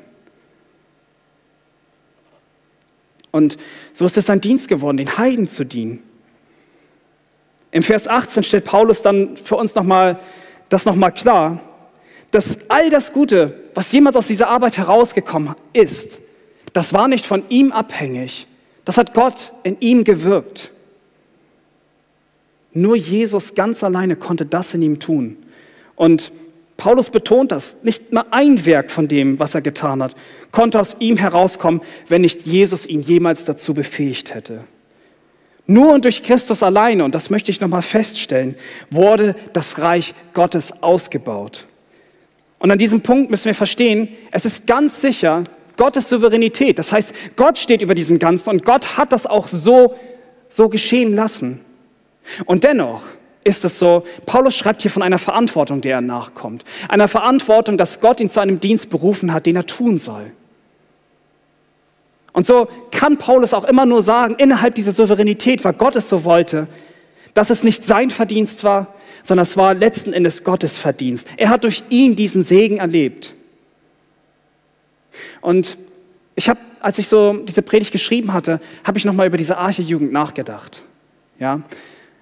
Speaker 1: Und so ist es sein Dienst geworden, den Heiden zu dienen. Im Vers 18 stellt Paulus dann für uns nochmal das nochmal klar, dass all das Gute, was jemals aus dieser Arbeit herausgekommen ist, das war nicht von ihm abhängig, das hat Gott in ihm gewirkt. Nur Jesus ganz alleine konnte das in ihm tun. Und Paulus betont das, nicht mal ein Werk von dem, was er getan hat, konnte aus ihm herauskommen, wenn nicht Jesus ihn jemals dazu befähigt hätte. Nur und durch Christus alleine, und das möchte ich nochmal feststellen, wurde das Reich Gottes ausgebaut. Und an diesem Punkt müssen wir verstehen, es ist ganz sicher, Gottes Souveränität. Das heißt, Gott steht über diesem Ganzen und Gott hat das auch so, so geschehen lassen. Und dennoch ist es so, Paulus schreibt hier von einer Verantwortung, der er nachkommt. Einer Verantwortung, dass Gott ihn zu einem Dienst berufen hat, den er tun soll. Und so kann Paulus auch immer nur sagen, innerhalb dieser Souveränität, weil Gott es so wollte, dass es nicht sein Verdienst war, sondern es war letzten Endes Gottes Verdienst. Er hat durch ihn diesen Segen erlebt. Und ich habe, als ich so diese Predigt geschrieben hatte, habe ich nochmal über diese Arche-Jugend nachgedacht. Ja,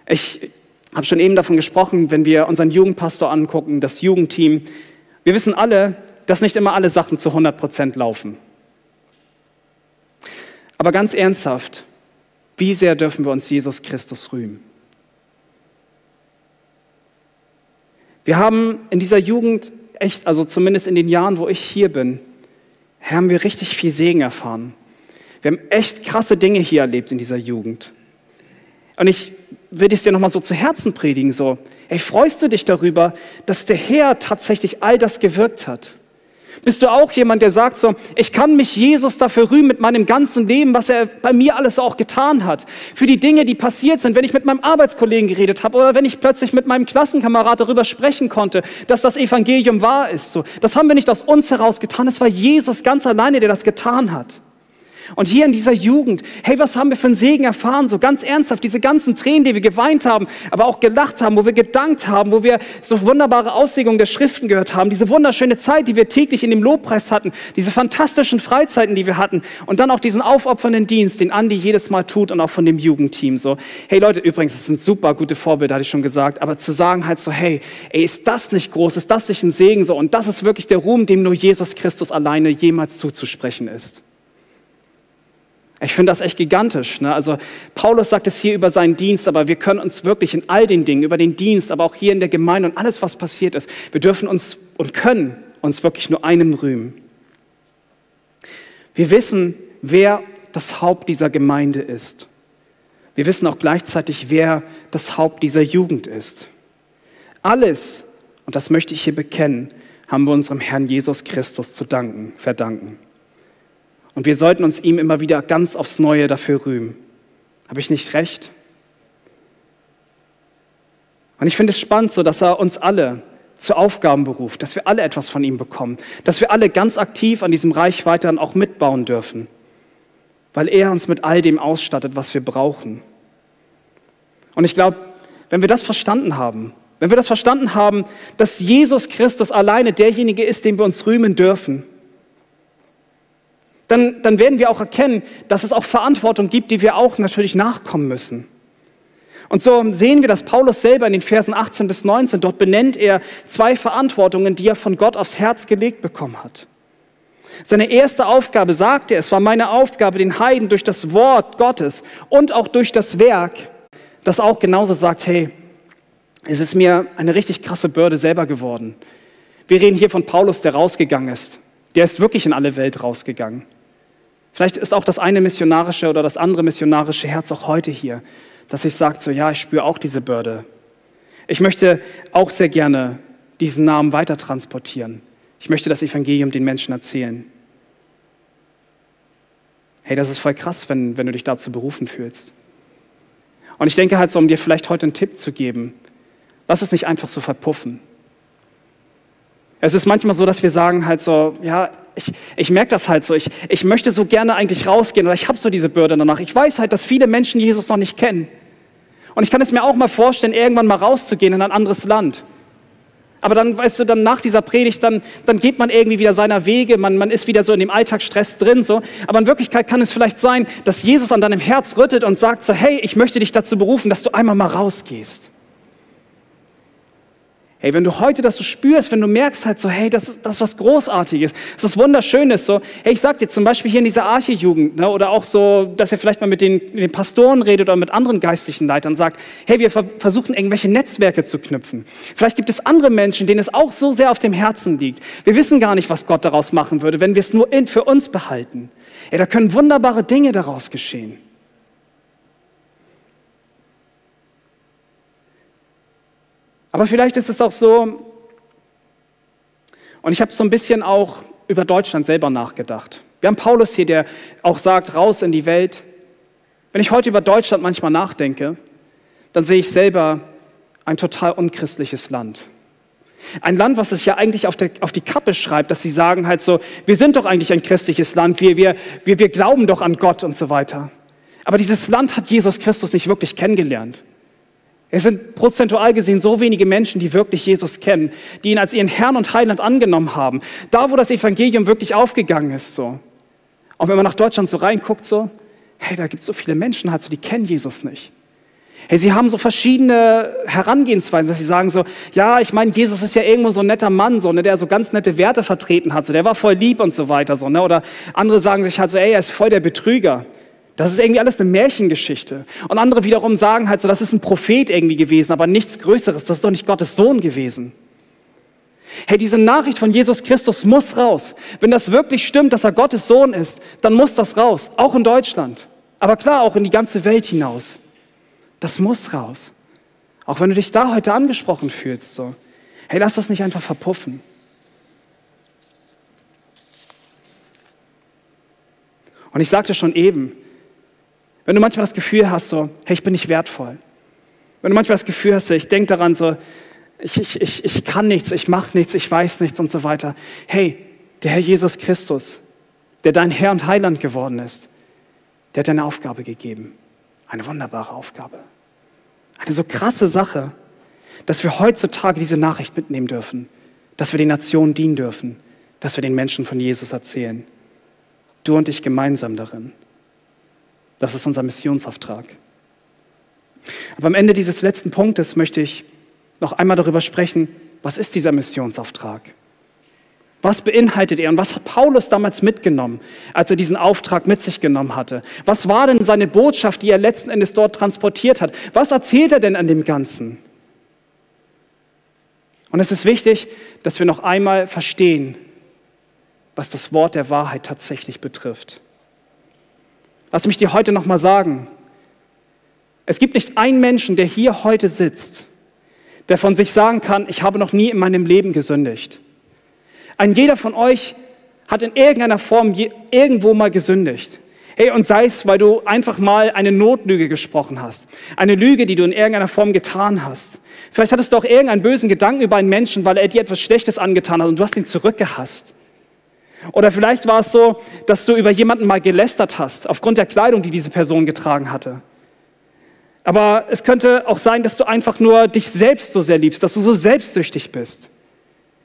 Speaker 1: ich habe schon eben davon gesprochen, wenn wir unseren Jugendpastor angucken, das Jugendteam. Wir wissen alle, dass nicht immer alle Sachen zu 100 Prozent laufen. Aber ganz ernsthaft, wie sehr dürfen wir uns Jesus Christus rühmen? Wir haben in dieser Jugend echt, also zumindest in den Jahren, wo ich hier bin, haben wir richtig viel Segen erfahren. Wir haben echt krasse Dinge hier erlebt in dieser Jugend. Und ich will es dir nochmal so zu Herzen predigen, so, ey, freust du dich darüber, dass der Herr tatsächlich all das gewirkt hat? Bist du auch jemand, der sagt so, ich kann mich Jesus dafür rühmen mit meinem ganzen Leben, was er bei mir alles auch getan hat. Für die Dinge, die passiert sind, wenn ich mit meinem Arbeitskollegen geredet habe oder wenn ich plötzlich mit meinem Klassenkamerad darüber sprechen konnte, dass das Evangelium wahr ist. So, das haben wir nicht aus uns heraus getan, es war Jesus ganz alleine, der das getan hat. Und hier in dieser Jugend, hey, was haben wir für einen Segen erfahren? So ganz ernsthaft, diese ganzen Tränen, die wir geweint haben, aber auch gelacht haben, wo wir gedankt haben, wo wir so wunderbare Auslegungen der Schriften gehört haben, diese wunderschöne Zeit, die wir täglich in dem Lobpreis hatten, diese fantastischen Freizeiten, die wir hatten und dann auch diesen aufopfernden Dienst, den Andi jedes Mal tut und auch von dem Jugendteam so. Hey Leute, übrigens, das sind super gute Vorbilder, hatte ich schon gesagt, aber zu sagen halt so, hey, ey, ist das nicht groß, ist das nicht ein Segen so und das ist wirklich der Ruhm, dem nur Jesus Christus alleine jemals zuzusprechen ist. Ich finde das echt gigantisch. Ne? Also Paulus sagt es hier über seinen Dienst, aber wir können uns wirklich in all den Dingen, über den Dienst, aber auch hier in der Gemeinde und alles, was passiert ist, wir dürfen uns und können uns wirklich nur einem rühmen. Wir wissen, wer das Haupt dieser Gemeinde ist. Wir wissen auch gleichzeitig, wer das Haupt dieser Jugend ist. Alles, und das möchte ich hier bekennen, haben wir unserem Herrn Jesus Christus zu danken, verdanken. Und wir sollten uns ihm immer wieder ganz aufs Neue dafür rühmen. Habe ich nicht recht? Und ich finde es spannend, so dass er uns alle zu Aufgaben beruft, dass wir alle etwas von ihm bekommen, dass wir alle ganz aktiv an diesem Reich weiterhin auch mitbauen dürfen, weil er uns mit all dem ausstattet, was wir brauchen. Und ich glaube, wenn wir das verstanden haben, wenn wir das verstanden haben, dass Jesus Christus alleine derjenige ist, dem wir uns rühmen dürfen, dann, dann werden wir auch erkennen, dass es auch Verantwortung gibt, die wir auch natürlich nachkommen müssen. Und so sehen wir, dass Paulus selber in den Versen 18 bis 19, dort benennt er zwei Verantwortungen, die er von Gott aufs Herz gelegt bekommen hat. Seine erste Aufgabe sagte er, es war meine Aufgabe, den Heiden durch das Wort Gottes und auch durch das Werk, das auch genauso sagt, hey, es ist mir eine richtig krasse Bürde selber geworden. Wir reden hier von Paulus, der rausgegangen ist. Der ist wirklich in alle Welt rausgegangen. Vielleicht ist auch das eine missionarische oder das andere missionarische Herz auch heute hier, dass ich sage, so ja, ich spüre auch diese Bürde. Ich möchte auch sehr gerne diesen Namen weiter transportieren. Ich möchte das Evangelium den Menschen erzählen. Hey, das ist voll krass, wenn, wenn du dich dazu berufen fühlst. Und ich denke halt so, um dir vielleicht heute einen Tipp zu geben, lass es nicht einfach so verpuffen. Es ist manchmal so, dass wir sagen halt so, ja, ich, ich merke das halt so, ich, ich möchte so gerne eigentlich rausgehen oder ich habe so diese Bürde danach. Ich weiß halt, dass viele Menschen Jesus noch nicht kennen. Und ich kann es mir auch mal vorstellen, irgendwann mal rauszugehen in ein anderes Land. Aber dann, weißt du, dann nach dieser Predigt, dann, dann geht man irgendwie wieder seiner Wege, man, man ist wieder so in dem Alltagsstress drin, so. Aber in Wirklichkeit kann es vielleicht sein, dass Jesus an deinem Herz rüttelt und sagt so, hey, ich möchte dich dazu berufen, dass du einmal mal rausgehst. Hey, wenn du heute das so spürst, wenn du merkst halt so, hey, das ist, das ist was Großartiges, das ist was Wunderschönes, so, hey, ich sag dir zum Beispiel hier in dieser Arche-Jugend, ne, oder auch so, dass ihr vielleicht mal mit den, mit den Pastoren redet oder mit anderen geistlichen Leitern sagt, hey, wir versuchen irgendwelche Netzwerke zu knüpfen. Vielleicht gibt es andere Menschen, denen es auch so sehr auf dem Herzen liegt. Wir wissen gar nicht, was Gott daraus machen würde, wenn wir es nur in, für uns behalten. Hey, da können wunderbare Dinge daraus geschehen. Aber vielleicht ist es auch so, und ich habe so ein bisschen auch über Deutschland selber nachgedacht. Wir haben Paulus hier, der auch sagt, raus in die Welt. Wenn ich heute über Deutschland manchmal nachdenke, dann sehe ich selber ein total unchristliches Land. Ein Land, was sich ja eigentlich auf, der, auf, die Kappe schreibt, dass sie sagen halt so, wir sind doch eigentlich ein christliches Land, wir, wir, wir, wir glauben doch an Gott und so weiter. Aber dieses Land hat Jesus Christus nicht wirklich kennengelernt. Es sind prozentual gesehen so wenige Menschen, die wirklich Jesus kennen, die ihn als ihren Herrn und Heiland angenommen haben. Da, wo das Evangelium wirklich aufgegangen ist, so. Und wenn man nach Deutschland so reinguckt, so, hey, da gibt es so viele Menschen halt so, die kennen Jesus nicht. Hey, sie haben so verschiedene Herangehensweisen, dass sie sagen so, ja, ich meine, Jesus ist ja irgendwo so ein netter Mann, so, ne, der so ganz nette Werte vertreten hat, so, der war voll lieb und so weiter, so, ne, oder andere sagen sich halt so, ey, er ist voll der Betrüger. Das ist irgendwie alles eine Märchengeschichte. Und andere wiederum sagen halt so, das ist ein Prophet irgendwie gewesen, aber nichts Größeres. Das ist doch nicht Gottes Sohn gewesen. Hey, diese Nachricht von Jesus Christus muss raus. Wenn das wirklich stimmt, dass er Gottes Sohn ist, dann muss das raus, auch in Deutschland. Aber klar, auch in die ganze Welt hinaus. Das muss raus. Auch wenn du dich da heute angesprochen fühlst, so. Hey, lass das nicht einfach verpuffen. Und ich sagte schon eben, wenn du manchmal das Gefühl hast, so, hey, ich bin nicht wertvoll. Wenn du manchmal das Gefühl hast, so, ich denke daran, so, ich, ich, ich, ich kann nichts, ich mache nichts, ich weiß nichts und so weiter. Hey, der Herr Jesus Christus, der dein Herr und Heiland geworden ist, der hat dir eine Aufgabe gegeben. Eine wunderbare Aufgabe. Eine so krasse Sache, dass wir heutzutage diese Nachricht mitnehmen dürfen, dass wir den Nationen dienen dürfen, dass wir den Menschen von Jesus erzählen. Du und ich gemeinsam darin. Das ist unser Missionsauftrag. Aber am Ende dieses letzten Punktes möchte ich noch einmal darüber sprechen, was ist dieser Missionsauftrag? Was beinhaltet er und was hat Paulus damals mitgenommen, als er diesen Auftrag mit sich genommen hatte? Was war denn seine Botschaft, die er letzten Endes dort transportiert hat? Was erzählt er denn an dem Ganzen? Und es ist wichtig, dass wir noch einmal verstehen, was das Wort der Wahrheit tatsächlich betrifft. Lass mich dir heute noch mal sagen, es gibt nicht einen Menschen, der hier heute sitzt, der von sich sagen kann, ich habe noch nie in meinem Leben gesündigt. Ein jeder von euch hat in irgendeiner Form irgendwo mal gesündigt. Hey, und sei es, weil du einfach mal eine Notlüge gesprochen hast. Eine Lüge, die du in irgendeiner Form getan hast. Vielleicht hattest du auch irgendeinen bösen Gedanken über einen Menschen, weil er dir etwas Schlechtes angetan hat und du hast ihn zurückgehasst. Oder vielleicht war es so, dass du über jemanden mal gelästert hast, aufgrund der Kleidung, die diese Person getragen hatte. Aber es könnte auch sein, dass du einfach nur dich selbst so sehr liebst, dass du so selbstsüchtig bist.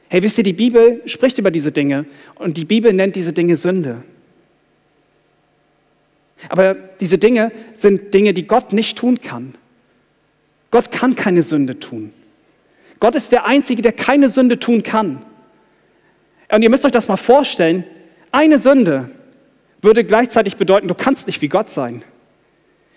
Speaker 1: Hey, wisst ihr, die Bibel spricht über diese Dinge und die Bibel nennt diese Dinge Sünde. Aber diese Dinge sind Dinge, die Gott nicht tun kann. Gott kann keine Sünde tun. Gott ist der Einzige, der keine Sünde tun kann. Und ihr müsst euch das mal vorstellen, eine Sünde würde gleichzeitig bedeuten, du kannst nicht wie Gott sein.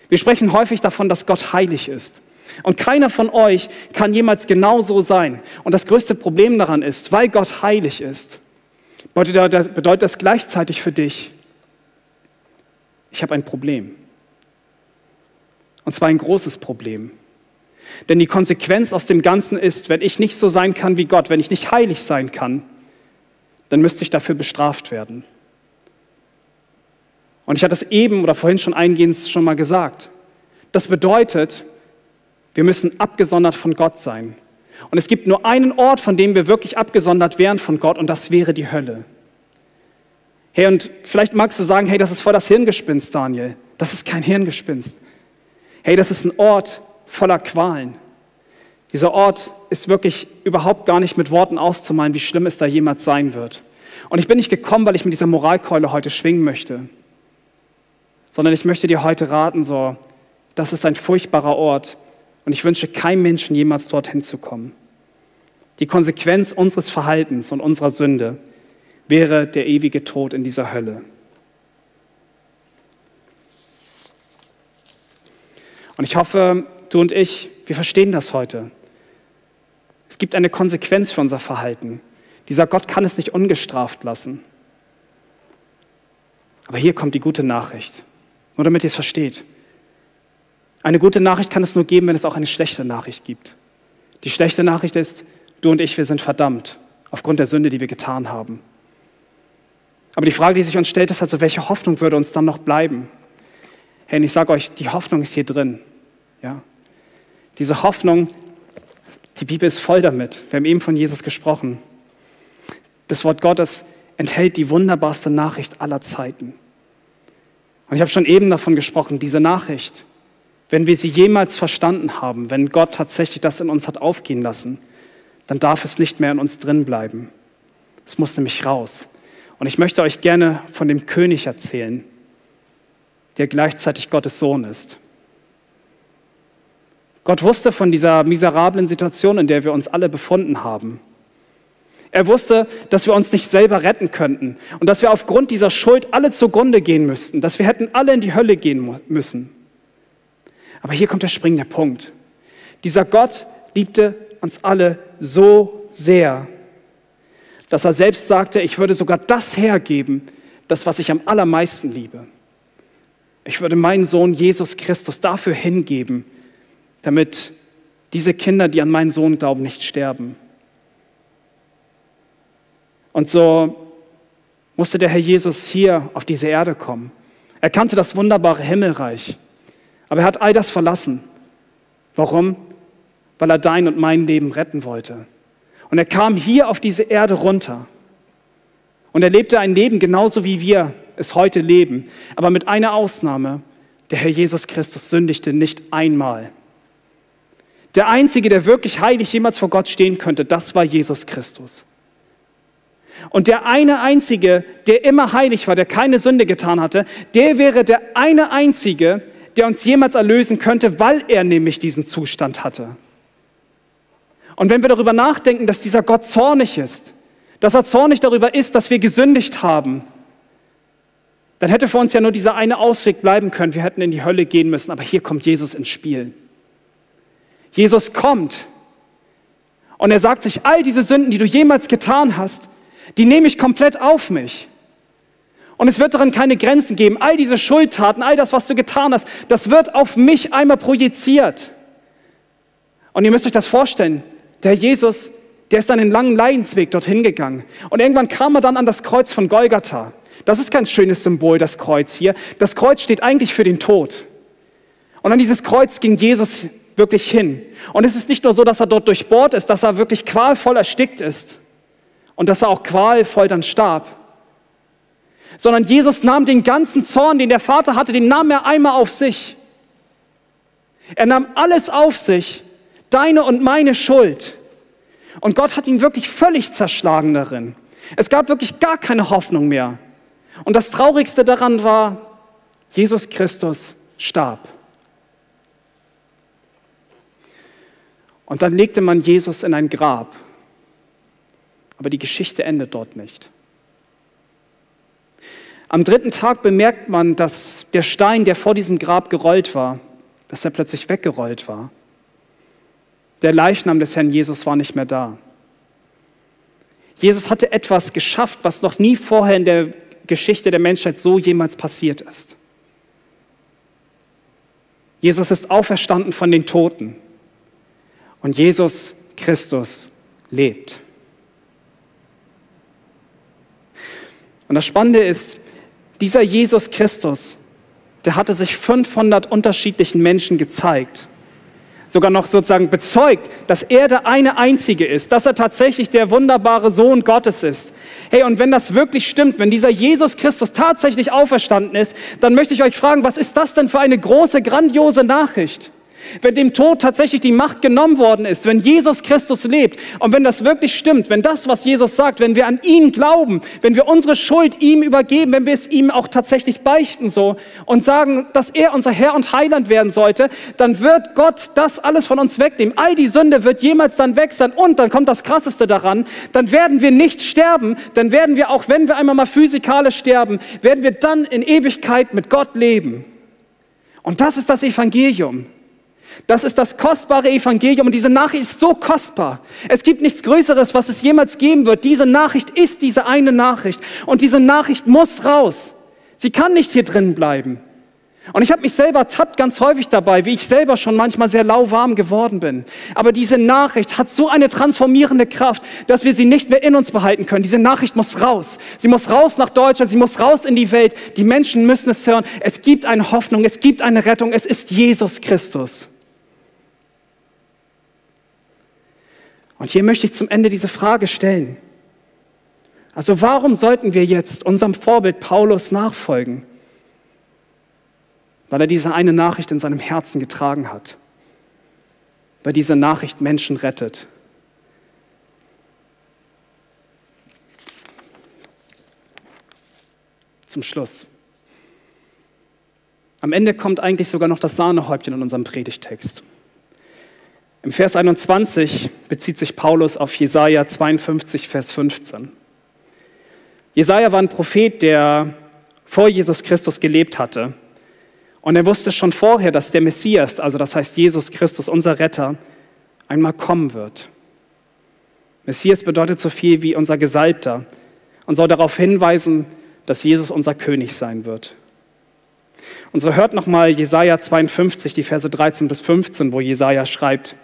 Speaker 1: Wir sprechen häufig davon, dass Gott heilig ist. Und keiner von euch kann jemals genau so sein. Und das größte Problem daran ist, weil Gott heilig ist, bedeutet das gleichzeitig für dich, ich habe ein Problem. Und zwar ein großes Problem. Denn die Konsequenz aus dem Ganzen ist, wenn ich nicht so sein kann wie Gott, wenn ich nicht heilig sein kann, dann müsste ich dafür bestraft werden. Und ich hatte es eben oder vorhin schon eingehend schon mal gesagt. Das bedeutet, wir müssen abgesondert von Gott sein. Und es gibt nur einen Ort, von dem wir wirklich abgesondert wären von Gott, und das wäre die Hölle. Hey, und vielleicht magst du sagen, hey, das ist voll das Hirngespinst, Daniel. Das ist kein Hirngespinst. Hey, das ist ein Ort voller Qualen. Dieser Ort ist wirklich überhaupt gar nicht mit Worten auszumalen, wie schlimm es da jemals sein wird. Und ich bin nicht gekommen, weil ich mit dieser Moralkeule heute schwingen möchte sondern ich möchte dir heute raten, so, das ist ein furchtbarer Ort und ich wünsche keinem Menschen jemals dorthin zu kommen. Die Konsequenz unseres Verhaltens und unserer Sünde wäre der ewige Tod in dieser Hölle. Und ich hoffe, du und ich, wir verstehen das heute. Es gibt eine Konsequenz für unser Verhalten. Dieser Gott kann es nicht ungestraft lassen. Aber hier kommt die gute Nachricht. Nur damit ihr es versteht. Eine gute Nachricht kann es nur geben, wenn es auch eine schlechte Nachricht gibt. Die schlechte Nachricht ist, du und ich, wir sind verdammt aufgrund der Sünde, die wir getan haben. Aber die Frage, die sich uns stellt, ist also, welche Hoffnung würde uns dann noch bleiben? Hey, und ich sage euch, die Hoffnung ist hier drin. Ja? Diese Hoffnung, die Bibel ist voll damit. Wir haben eben von Jesus gesprochen. Das Wort Gottes enthält die wunderbarste Nachricht aller Zeiten. Und ich habe schon eben davon gesprochen, diese Nachricht, wenn wir sie jemals verstanden haben, wenn Gott tatsächlich das in uns hat aufgehen lassen, dann darf es nicht mehr in uns drin bleiben. Es muss nämlich raus. Und ich möchte euch gerne von dem König erzählen, der gleichzeitig Gottes Sohn ist. Gott wusste von dieser miserablen Situation, in der wir uns alle befunden haben. Er wusste, dass wir uns nicht selber retten könnten und dass wir aufgrund dieser Schuld alle zugrunde gehen müssten, dass wir hätten alle in die Hölle gehen müssen. Aber hier kommt der springende Punkt. Dieser Gott liebte uns alle so sehr, dass er selbst sagte, ich würde sogar das hergeben, das, was ich am allermeisten liebe. Ich würde meinen Sohn Jesus Christus dafür hingeben, damit diese Kinder, die an meinen Sohn glauben, nicht sterben. Und so musste der Herr Jesus hier auf diese Erde kommen. Er kannte das wunderbare Himmelreich, aber er hat all das verlassen. Warum? Weil er dein und mein Leben retten wollte. Und er kam hier auf diese Erde runter. Und er lebte ein Leben genauso wie wir es heute leben. Aber mit einer Ausnahme, der Herr Jesus Christus sündigte nicht einmal. Der Einzige, der wirklich heilig jemals vor Gott stehen könnte, das war Jesus Christus. Und der eine Einzige, der immer heilig war, der keine Sünde getan hatte, der wäre der eine Einzige, der uns jemals erlösen könnte, weil er nämlich diesen Zustand hatte. Und wenn wir darüber nachdenken, dass dieser Gott zornig ist, dass er zornig darüber ist, dass wir gesündigt haben, dann hätte für uns ja nur dieser eine Ausweg bleiben können. Wir hätten in die Hölle gehen müssen. Aber hier kommt Jesus ins Spiel. Jesus kommt und er sagt sich, all diese Sünden, die du jemals getan hast, die nehme ich komplett auf mich. Und es wird darin keine Grenzen geben. All diese Schuldtaten, all das, was du getan hast, das wird auf mich einmal projiziert. Und ihr müsst euch das vorstellen. Der Jesus, der ist einen langen Leidensweg dorthin gegangen. Und irgendwann kam er dann an das Kreuz von Golgatha. Das ist kein schönes Symbol, das Kreuz hier. Das Kreuz steht eigentlich für den Tod. Und an dieses Kreuz ging Jesus wirklich hin. Und es ist nicht nur so, dass er dort durchbohrt ist, dass er wirklich qualvoll erstickt ist und dass er auch qualvoll dann starb, sondern Jesus nahm den ganzen Zorn, den der Vater hatte, den nahm er einmal auf sich. Er nahm alles auf sich, deine und meine Schuld. Und Gott hat ihn wirklich völlig zerschlagen darin. Es gab wirklich gar keine Hoffnung mehr. Und das Traurigste daran war, Jesus Christus starb. Und dann legte man Jesus in ein Grab. Aber die Geschichte endet dort nicht. Am dritten Tag bemerkt man, dass der Stein, der vor diesem Grab gerollt war, dass er plötzlich weggerollt war. Der Leichnam des Herrn Jesus war nicht mehr da. Jesus hatte etwas geschafft, was noch nie vorher in der Geschichte der Menschheit so jemals passiert ist. Jesus ist auferstanden von den Toten und Jesus Christus lebt. Und das Spannende ist, dieser Jesus Christus, der hatte sich 500 unterschiedlichen Menschen gezeigt. Sogar noch sozusagen bezeugt, dass er der eine Einzige ist, dass er tatsächlich der wunderbare Sohn Gottes ist. Hey, und wenn das wirklich stimmt, wenn dieser Jesus Christus tatsächlich auferstanden ist, dann möchte ich euch fragen, was ist das denn für eine große, grandiose Nachricht? Wenn dem Tod tatsächlich die Macht genommen worden ist, wenn Jesus Christus lebt und wenn das wirklich stimmt, wenn das, was Jesus sagt, wenn wir an ihn glauben, wenn wir unsere Schuld ihm übergeben, wenn wir es ihm auch tatsächlich beichten so und sagen, dass er unser Herr und Heiland werden sollte, dann wird Gott das alles von uns wegnehmen. All die Sünde wird jemals dann weg sein und dann kommt das Krasseste daran, dann werden wir nicht sterben, dann werden wir auch, wenn wir einmal mal physikalisch sterben, werden wir dann in Ewigkeit mit Gott leben. Und das ist das Evangelium. Das ist das kostbare Evangelium und diese Nachricht ist so kostbar. Es gibt nichts Größeres, was es jemals geben wird. Diese Nachricht ist diese eine Nachricht und diese Nachricht muss raus. Sie kann nicht hier drin bleiben. Und ich habe mich selber tappt ganz häufig dabei, wie ich selber schon manchmal sehr lauwarm geworden bin. Aber diese Nachricht hat so eine transformierende Kraft, dass wir sie nicht mehr in uns behalten können. Diese Nachricht muss raus. Sie muss raus nach Deutschland, sie muss raus in die Welt. Die Menschen müssen es hören. Es gibt eine Hoffnung, es gibt eine Rettung. Es ist Jesus Christus. Und hier möchte ich zum Ende diese Frage stellen. Also warum sollten wir jetzt unserem Vorbild Paulus nachfolgen? Weil er diese eine Nachricht in seinem Herzen getragen hat. Weil diese Nachricht Menschen rettet. Zum Schluss. Am Ende kommt eigentlich sogar noch das Sahnehäubchen in unserem Predigtext. Im Vers 21 bezieht sich Paulus auf Jesaja 52, Vers 15. Jesaja war ein Prophet, der vor Jesus Christus gelebt hatte. Und er wusste schon vorher, dass der Messias, also das heißt Jesus Christus, unser Retter, einmal kommen wird. Messias bedeutet so viel wie unser Gesalbter und soll darauf hinweisen, dass Jesus unser König sein wird. Und so hört nochmal Jesaja 52, die Verse 13 bis 15, wo Jesaja schreibt: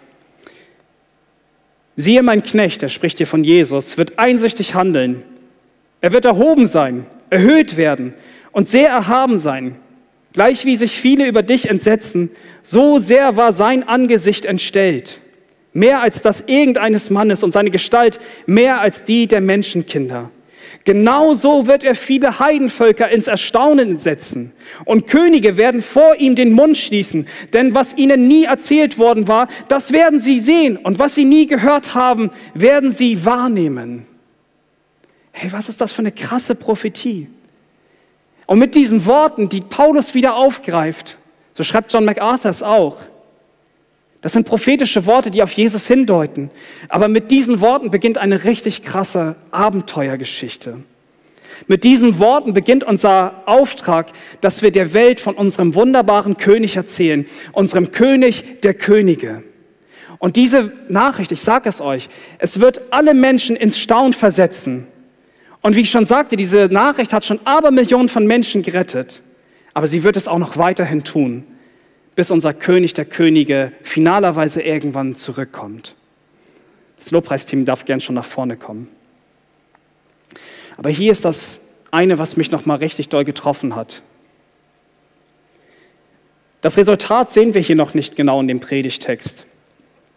Speaker 1: Siehe, mein Knecht, er spricht hier von Jesus, wird einsichtig handeln. Er wird erhoben sein, erhöht werden und sehr erhaben sein. Gleich wie sich viele über dich entsetzen, so sehr war sein Angesicht entstellt. Mehr als das irgendeines Mannes und seine Gestalt mehr als die der Menschenkinder. Genauso wird er viele Heidenvölker ins Erstaunen setzen. Und Könige werden vor ihm den Mund schließen. Denn was ihnen nie erzählt worden war, das werden sie sehen. Und was sie nie gehört haben, werden sie wahrnehmen. Hey, was ist das für eine krasse Prophetie? Und mit diesen Worten, die Paulus wieder aufgreift, so schreibt John MacArthur es auch, das sind prophetische Worte, die auf Jesus hindeuten. Aber mit diesen Worten beginnt eine richtig krasse Abenteuergeschichte. Mit diesen Worten beginnt unser Auftrag, dass wir der Welt von unserem wunderbaren König erzählen, unserem König der Könige. Und diese Nachricht, ich sage es euch, es wird alle Menschen ins Staunen versetzen. Und wie ich schon sagte, diese Nachricht hat schon Abermillionen von Menschen gerettet. Aber sie wird es auch noch weiterhin tun bis unser König der Könige finalerweise irgendwann zurückkommt. Das Lobpreisteam darf gern schon nach vorne kommen. Aber hier ist das eine, was mich noch mal richtig doll getroffen hat. Das Resultat sehen wir hier noch nicht genau in dem Predigtext.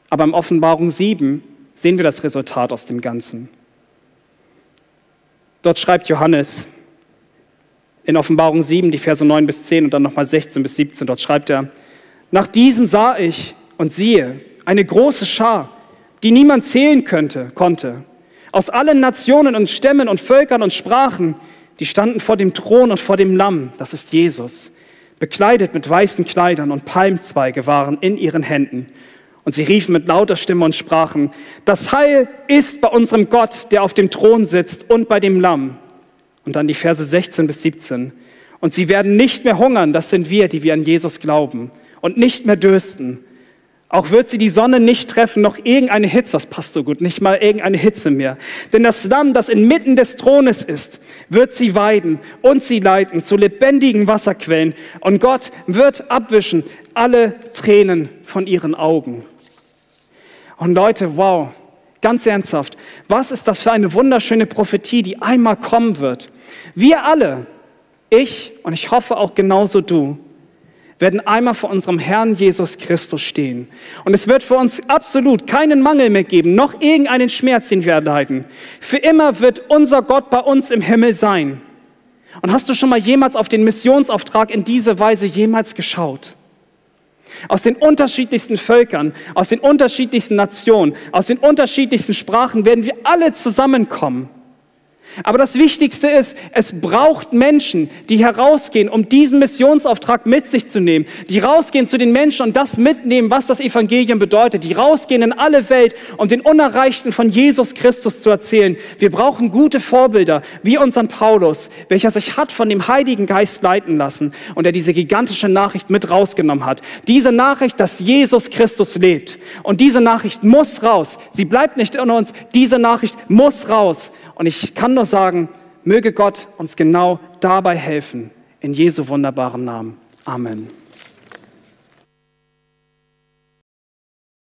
Speaker 1: Aber im Offenbarung 7 sehen wir das Resultat aus dem Ganzen. Dort schreibt Johannes in Offenbarung 7, die Verse 9 bis 10 und dann nochmal 16 bis 17, dort schreibt er, nach diesem sah ich und siehe eine große Schar, die niemand zählen könnte, konnte, aus allen Nationen und Stämmen und Völkern und Sprachen, die standen vor dem Thron und vor dem Lamm, das ist Jesus, bekleidet mit weißen Kleidern und Palmzweige waren in ihren Händen. Und sie riefen mit lauter Stimme und sprachen, das Heil ist bei unserem Gott, der auf dem Thron sitzt und bei dem Lamm. Und dann die Verse 16 bis 17. Und sie werden nicht mehr hungern, das sind wir, die wir an Jesus glauben und nicht mehr dürsten. Auch wird sie die Sonne nicht treffen, noch irgendeine Hitze, das passt so gut, nicht mal irgendeine Hitze mehr. Denn das Lamm, das inmitten des Thrones ist, wird sie weiden und sie leiten zu lebendigen Wasserquellen. Und Gott wird abwischen alle Tränen von ihren Augen. Und Leute, wow, ganz ernsthaft, was ist das für eine wunderschöne Prophetie, die einmal kommen wird? Wir alle, ich und ich hoffe auch genauso du, werden einmal vor unserem Herrn Jesus Christus stehen. Und es wird für uns absolut keinen Mangel mehr geben, noch irgendeinen Schmerz, den wir erleiden. Für immer wird unser Gott bei uns im Himmel sein. Und hast du schon mal jemals auf den Missionsauftrag in diese Weise jemals geschaut? Aus den unterschiedlichsten Völkern, aus den unterschiedlichsten Nationen, aus den unterschiedlichsten Sprachen werden wir alle zusammenkommen aber das Wichtigste ist, es braucht Menschen, die herausgehen, um diesen Missionsauftrag mit sich zu nehmen, die rausgehen zu den Menschen und das mitnehmen, was das Evangelium bedeutet, die rausgehen in alle Welt, um den Unerreichten von Jesus Christus zu erzählen. Wir brauchen gute Vorbilder, wie unseren Paulus, welcher sich hat von dem Heiligen Geist leiten lassen und der diese gigantische Nachricht mit rausgenommen hat. Diese Nachricht, dass Jesus Christus lebt. Und diese Nachricht muss raus. Sie bleibt nicht in uns. Diese Nachricht muss raus. Und ich kann nur sagen, möge Gott uns genau dabei helfen. In Jesu wunderbaren Namen. Amen.